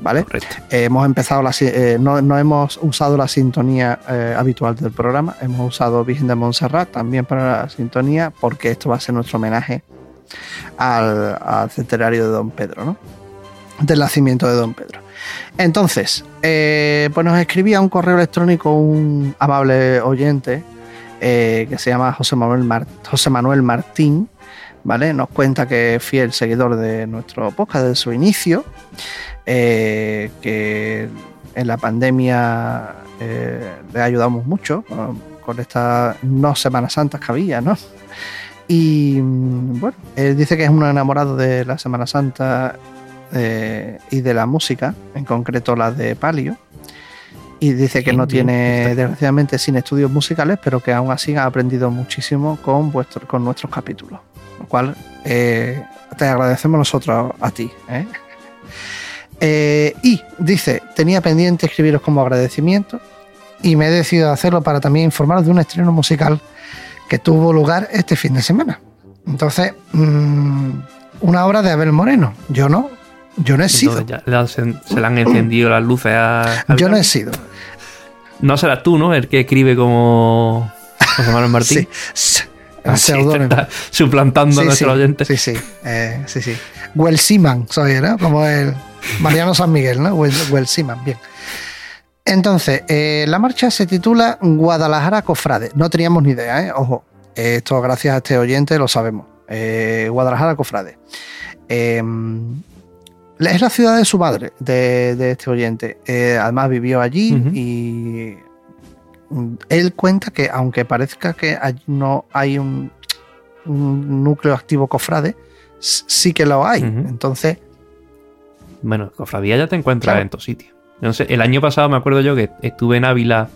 ¿Vale? Eh, hemos empezado la, eh, no, no hemos usado la sintonía habitual del programa, hemos usado Virgen de Montserrat también para la sintonía, porque esto va a ser nuestro homenaje al, al centenario de Don Pedro, ¿no? Del nacimiento de Don Pedro. Entonces, eh, pues nos escribía un correo electrónico un amable oyente eh, que se llama José Manuel, Martín, ¿vale? Nos cuenta que es fiel seguidor de nuestro podcast desde su inicio, eh, que en la pandemia le ayudamos mucho con, con estas no Semanas Santas que había, ¿no? Y bueno, él dice que es un enamorado de la Semana Santa eh, y de la música, en concreto la de Palio. Y dice que no tiene, desgraciadamente, sin estudios musicales, pero que aún así ha aprendido muchísimo con, vuestro, con nuestros capítulos. Lo cual eh, te agradecemos nosotros a ti. ¿eh? *laughs* Eh, y dice, tenía pendiente escribiros como agradecimiento y me he decidido hacerlo para también informaros de un estreno musical que tuvo lugar este fin de semana. Entonces, mm, una obra de Abel Moreno. Yo no, yo no he sido. Ya se, se le han encendido las luces a. a Yo no he sido. No serás tú, ¿no? El que escribe como José Manuel Martín. *laughs* Sí. Así está suplantando a nuestro sí, oyente. Sí, sí, eh, sí, sí. Well Seaman soy, ¿no? Como el Mariano San Miguel, ¿no? Well, Well Seaman, bien. Entonces, eh, la marcha se titula Guadalajara Cofrade. No teníamos ni idea, ¿eh? Ojo, esto gracias a este oyente lo sabemos. Eh, Guadalajara Cofrade. Eh, es la ciudad de su madre, de, de este oyente. Además vivió allí y él cuenta que aunque parezca que allí no hay un, un núcleo activo cofrade, sí que lo hay. Entonces, Bueno, cofradía ya te encuentras Claro. en todos sitios. No sé, el año pasado me acuerdo yo que estuve en Ávila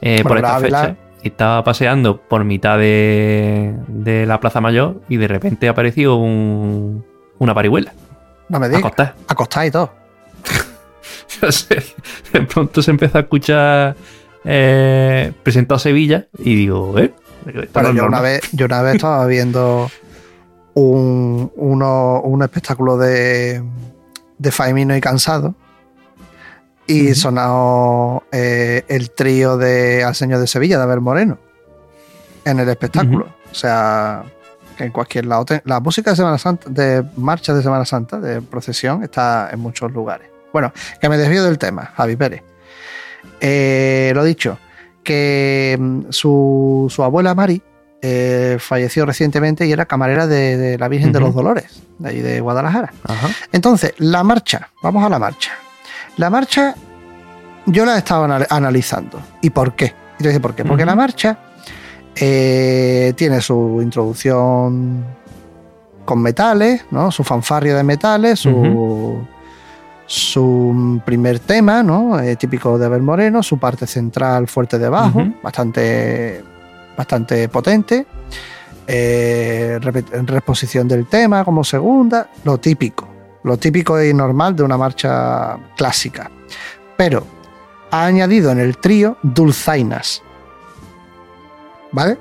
eh, por esta Ávila- fecha y estaba paseando por mitad de, de la Plaza Mayor y de repente apareció un, una parihuela. no me digas, Acostada. y todo. *laughs* De pronto se empezó a escuchar eh, presentado Sevilla y digo, ¿eh? Bueno, yo una vez, yo una vez estaba *laughs* viendo un, uno- un espectáculo de, de Faimino y Cansado y Ujú. sonó eh, el trío de Al Señor de Sevilla, de Abel Moreno, en el espectáculo. O sea, que en cualquier lado. la música de Semana Santa, de marcha de Semana Santa, de procesión, está en muchos lugares. Bueno, que me desvío del tema, Javi Pérez. Eh, lo dicho, que mm, su, su abuela Mari eh, falleció recientemente y era camarera de, de la Virgen de los Dolores, de ahí de Guadalajara. Entonces, la marcha, vamos a la marcha. La marcha, yo la he estado anal- analizando. ¿Y por qué? Y te dice por qué. Porque la marcha eh, tiene su introducción con metales, ¿no? Su fanfarria de metales, su, su primer tema, ¿no? Eh, típico de Abel Moreno, su parte central fuerte de bajo, bastante bastante potente. Eh, reposición del tema como segunda, lo típico, lo típico y normal de una marcha clásica. Pero ha añadido en el trío dulzainas. ¿Vale?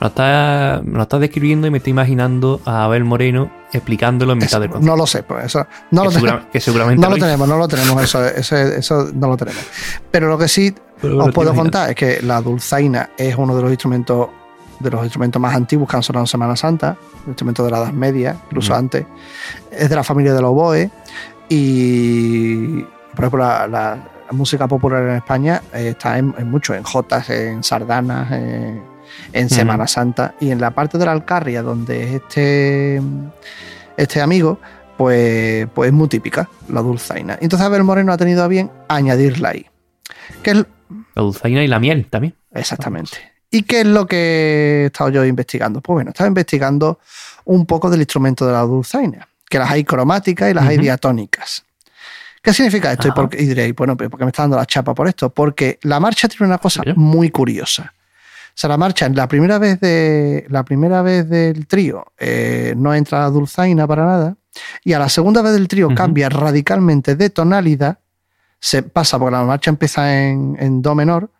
Me lo me lo estás describiendo y me estoy imaginando a Abel Moreno explicándolo en mitad Eso, del concierto. no lo sé, pues eso no que, lo segura- tenemos. que seguramente No lo tenemos, no lo tenemos, eso, *laughs* eso, eso no lo tenemos. Pero lo que sí Pero os puedo contar es que la dulzaina es uno de los instrumentos de los instrumentos más antiguos que han sonado en Semana Santa, un instrumento de la Edad Media, incluso antes. Es de la familia del oboe y, por ejemplo, la, música popular en España eh, está en, en mucho, en jotas, en sardanas, en, en Semana Santa y en la parte de la Alcarria donde es este, este amigo, pues, pues es muy típica, la dulzaina. Entonces Abel Moreno ha tenido a bien añadirla ahí. Que es, La dulzaina y la miel también. Exactamente. ¿Y qué es lo que he estado yo investigando? Pues bueno, estaba investigando un poco del instrumento de la dulzaina, que las hay cromáticas y las hay diatónicas. ¿Qué significa esto? Y, Ajá. por qué- y diréis, bueno, ¿por qué me está dando la chapa por esto? Porque la marcha tiene una cosa muy curiosa. O sea, la marcha, la primera vez, de, la primera vez del trío eh, no entra la dulzaina para nada, y a la segunda vez del trío cambia radicalmente de tonalidad, se pasa, porque la marcha empieza en, en do menor,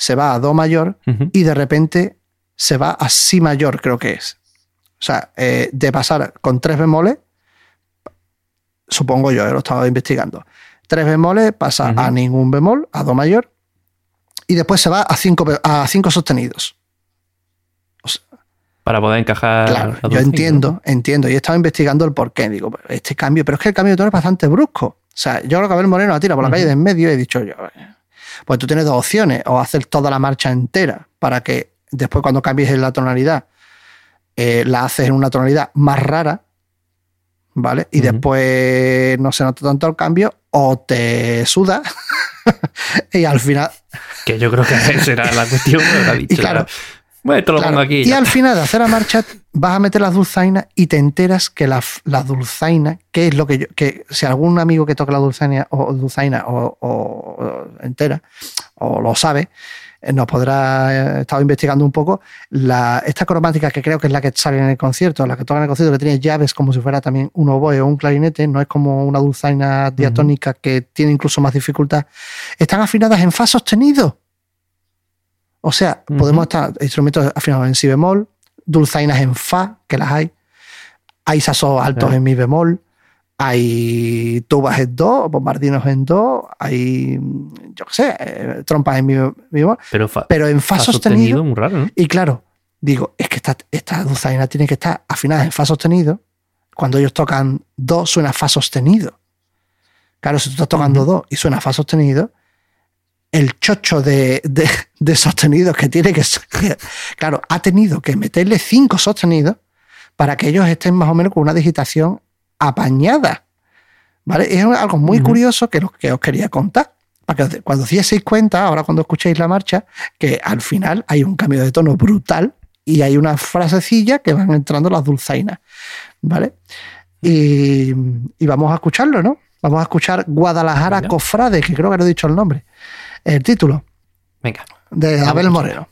se va a do mayor, y de repente se va a si mayor, creo que es. O sea, eh, de pasar con tres bemoles, supongo yo, eh, lo estaba investigando. Tres bemoles pasa a ningún bemol, a do mayor, y después se va a cinco, a cinco sostenidos. Para poder encajar. Claro, la yo entiendo, entiendo, y he estado investigando el porqué. Digo, este cambio, pero es que el cambio de tono es bastante brusco. O sea, yo creo que Abel Moreno la tira por la calle de en medio y he dicho yo, eh, pues tú tienes dos opciones, o hacer toda la marcha entera para que después cuando cambies la tonalidad, eh, la haces en una tonalidad más rara, ¿vale? Y después no se nota tanto el cambio, o te suda *laughs* y al final. Que yo creo que *laughs* será la cuestión. pero lo ha *laughs* dicho, Y claro, la- Bueno, esto lo Claro, pongo aquí. Y al final de hacer la marcha vas a meter las dulzainas y te enteras que la, la dulzaina, que es lo que yo, que si algún amigo que toca la dulzaina o dulzaina o, o- o entera o lo sabe, eh, nos podrá, eh, he estado investigando un poco, la, esta cromática que creo que es la que sale en el concierto, la que toca en el concierto, que tiene llaves como si fuera también un oboe o un clarinete, no es como una dulzaina diatónica que tiene incluso más dificultad, están afinadas en fa sostenido. O sea, podemos estar instrumentos afinados en si bemol, dulzainas en fa, que las hay, hay sasos altos en mi bemol, hay tubas en do, bombardinos en do, hay, yo qué sé, eh, trompas en mi, mi bemol, Pero, fa- pero en fa, fa sostenido. muy raro, ¿no? Y claro, digo, es que esta, esta dulzaina tiene que estar afinada en fa sostenido. Cuando ellos tocan do, suena fa sostenido. Claro, si tú estás tocando do y suena fa sostenido, el chocho de, de, de sostenidos que tiene que ser. Claro, ha tenido que meterle cinco sostenidos para que ellos estén más o menos con una digitación apañada. ¿Vale? Es algo muy curioso que, lo, que os quería contar. Para que cuando os dieseis cuenta, ahora cuando escuchéis la marcha, que al final hay un cambio de tono brutal y hay una frasecilla que van entrando las dulzainas. ¿Vale? Y, y vamos a escucharlo, ¿no? Vamos a escuchar Guadalajara. Cofrade, que creo que no he dicho el nombre. El título Venga. de Abel Moreno.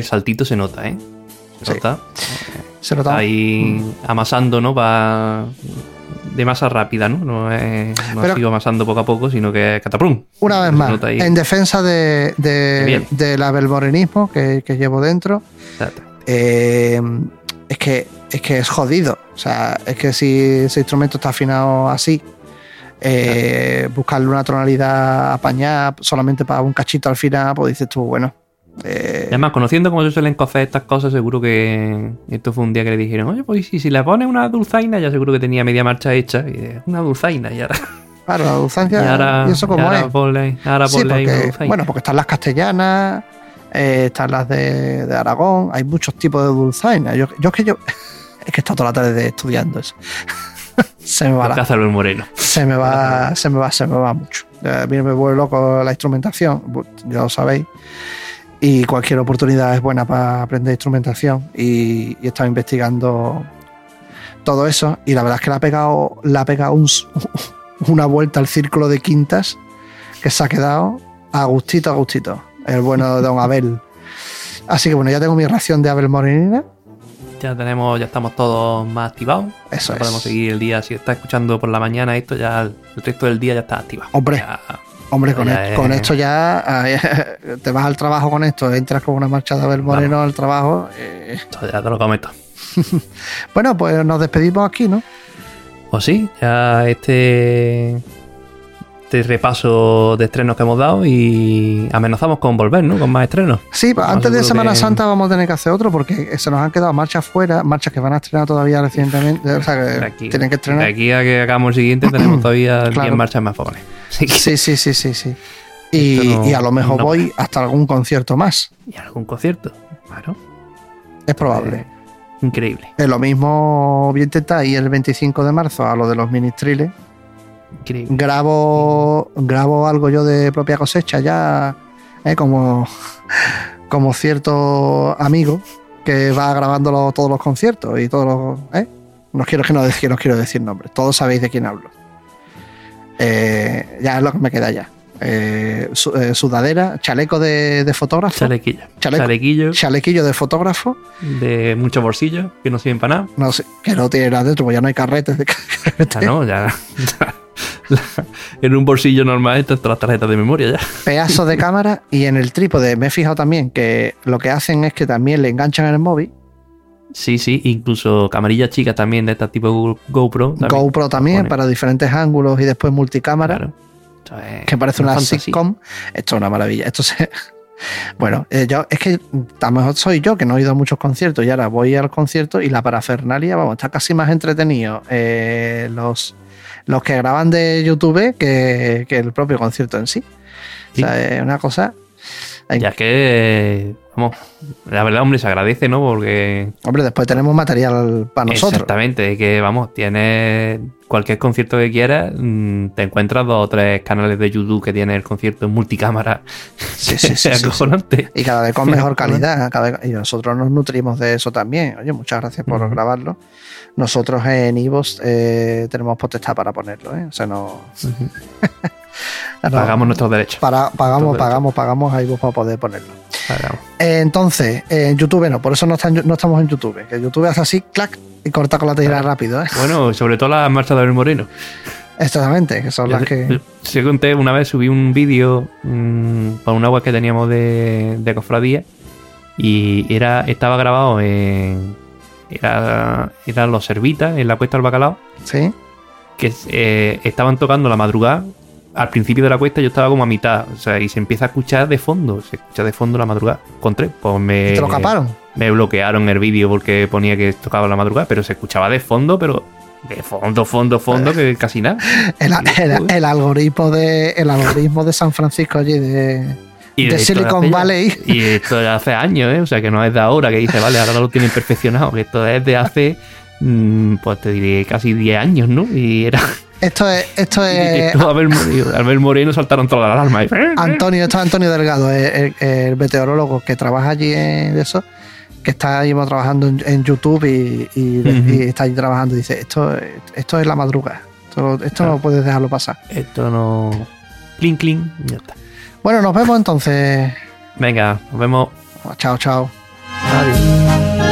El saltito se nota, ¿eh? Se Sí. nota. Se nota. Ahí amasando, ¿no? Va de masa rápida, ¿no? No, es, no Pero- sigo amasando poco a poco, sino que cataprum. Una vez más, en defensa de, de, del abelmorenismo que, que llevo dentro, eh, es, que, es que es jodido. O sea, es que si ese instrumento está afinado así, eh, buscarle una tonalidad apañada solamente para un cachito al final, pues dices tú, bueno. eh, además, conociendo cómo se suelen cocer estas cosas, seguro que esto fue un día que le dijeron, oye, pues si, si le pones una dulzaina, ya seguro que tenía media marcha hecha. Y eh, una dulzaina, y ahora, *laughs* claro, la y dulzancia, ahora, y eso y como ahora es. ponle, ahora Sí, ponle porque, dulzaina. bueno, porque están las castellanas, eh, están las de, de Aragón, hay muchos tipos de dulzainas. Yo, yo es que yo *laughs* es que he estado toda la tarde estudiando eso. *laughs* se me va la, Cázalo el moreno. se me va, se me va, se me va mucho. A mí me vuelve loco la instrumentación, ya lo sabéis. Y cualquier oportunidad es buena para aprender instrumentación. Y, y he estado investigando todo eso. Y la verdad es que le ha pegado, le ha pegado un *laughs* una vuelta al círculo de quintas que se ha quedado a gustito, a gustito. El bueno de Don Abel. Así que bueno, ya tengo mi ración de Abel Morenina. Ya tenemos, ya estamos todos más activados. Eso Ya podemos es. seguir el día. Si estás escuchando por la mañana esto, ya el resto del día ya está activado. Hombre. Ya- Hombre, con, Ya esto, es- con esto ya eh, *laughs* te vas al trabajo con esto, entras con una marcha de Abel Moreno al trabajo. eh. esto ya te lo comento. *laughs* Bueno, pues nos despedimos aquí, ¿no? Pues sí, ya este, este repaso de estrenos que hemos dado y amenazamos con volver, ¿no? Con más estrenos. Sí, pues antes de Semana que- Santa vamos a tener que hacer otro porque se nos han quedado marchas fuera, marchas que van a estrenar todavía recientemente. O sea, que De aquí, tienen que de estrenar. aquí a que hagamos el siguiente tenemos *coughs* todavía 10 Claro. marchas más fogones. Así que- *laughs* Sí, sí, sí, sí, sí. Y, Esto no- y a lo mejor no voy hasta algún concierto más. Y algún concierto. Claro. Es probable. Eh, increíble. Es lo mismo a intentar ir el 25 de marzo a lo de los ministriles. Increíble. grabo grabo algo yo de propia cosecha ya ¿eh? como como cierto amigo que va grabando todos los conciertos y todos los ¿eh? no quiero que no quiero decir nombres todos sabéis de quién hablo Eh, ya es lo que me queda ya Eh, su- eh, sudadera chaleco de, de fotógrafo Chalequillo. Chaleco. Chalequillo chalequillo de fotógrafo de muchos bolsillos que no sirven para nada. no sé que no tiene nada dentro pues ya no hay carretes de Ya no, ya. ya- *laughs* en un bolsillo normal están todas las tarjetas de memoria ya. pedazo de cámara y en el trípode me he fijado también que lo que hacen es que también le enganchan en el móvil Sí, sí, incluso camarillas chicas también de este tipo Go- GoPro. también. GoPro también Pone. para diferentes ángulos y después multicámara Claro. Es que parece una, sitcom esto es una maravilla esto se *laughs* bueno eh, yo es que a lo mejor soy yo que no he ido a muchos conciertos y ahora voy al concierto y la parafernalia vamos está casi más entretenido eh, los los que graban de YouTube que, que el propio concierto en sí, Sí. o sea es una cosa Ya es que, vamos, la verdad, hombre, se agradece, ¿no? Porque hombre después tenemos material para nosotros Exactamente, que vamos, tienes cualquier concierto que quieras, mm, te encuentras dos o tres canales de YouTube que tienen el concierto en multicámara. Sí, sí, sí, *laughs* es. Y cada vez con mejor calidad. cada vez- y nosotros nos nutrimos de eso también. Oye, muchas gracias por grabarlo. Nosotros en Ivos eh, tenemos potestad para ponerlo. ¿eh? O sea, no. *laughs* no, Pagamos nuestros derechos. para- pagamos, nuestros pagamos, pagamos a Ivos para poder ponerlo. Eh, entonces, en YouTube no, por eso no, está no estamos en YouTube. Que YouTube hace así, clac, y corta con la tijera rápido. ¿eh? Bueno, sobre todo las marchas de Abel Moreno. Exactamente, que son las que. Se conté, una vez subí un vídeo mm, para una web que teníamos de, de cofradía y era estaba grabado en. Era, eran los servitas en la cuesta del bacalao Sí, que eh, estaban tocando la madrugada. Al principio de la cuesta yo estaba como a mitad, o sea, y se empieza a escuchar de fondo, se escucha de fondo la madrugada. Encontré, pues me, te lo caparon. me bloquearon el vídeo porque ponía que tocaba la madrugada, pero se escuchaba de fondo, pero de fondo, fondo, fondo, que casi nada. *laughs* El, el- Joder. el algoritmo de el algoritmo de San Francisco allí de, Y de Silicon hace Valley. Y esto ya hace años, ¿eh? O sea, que no es de ahora que dice, vale, ahora lo tienen perfeccionado, que esto es de hace, mm, pues te diré, casi 10 años, ¿no? Y era. Esto es, esto es esto, al, ver, Moreno- saltaron todas las alarmas. Antonio, esto es Antonio Delgado, el, el- el meteorólogo que trabaja allí en eso, que está ahí trabajando en, en YouTube y, y- Ujú. y está allí trabajando. Dice, esto, esto es la madrugada. Esto, esto Claro. no puedes dejarlo pasar. Esto no. Clink, clink, ya está. Bueno, nos vemos entonces. Venga, nos vemos. Chao, chao. Adiós.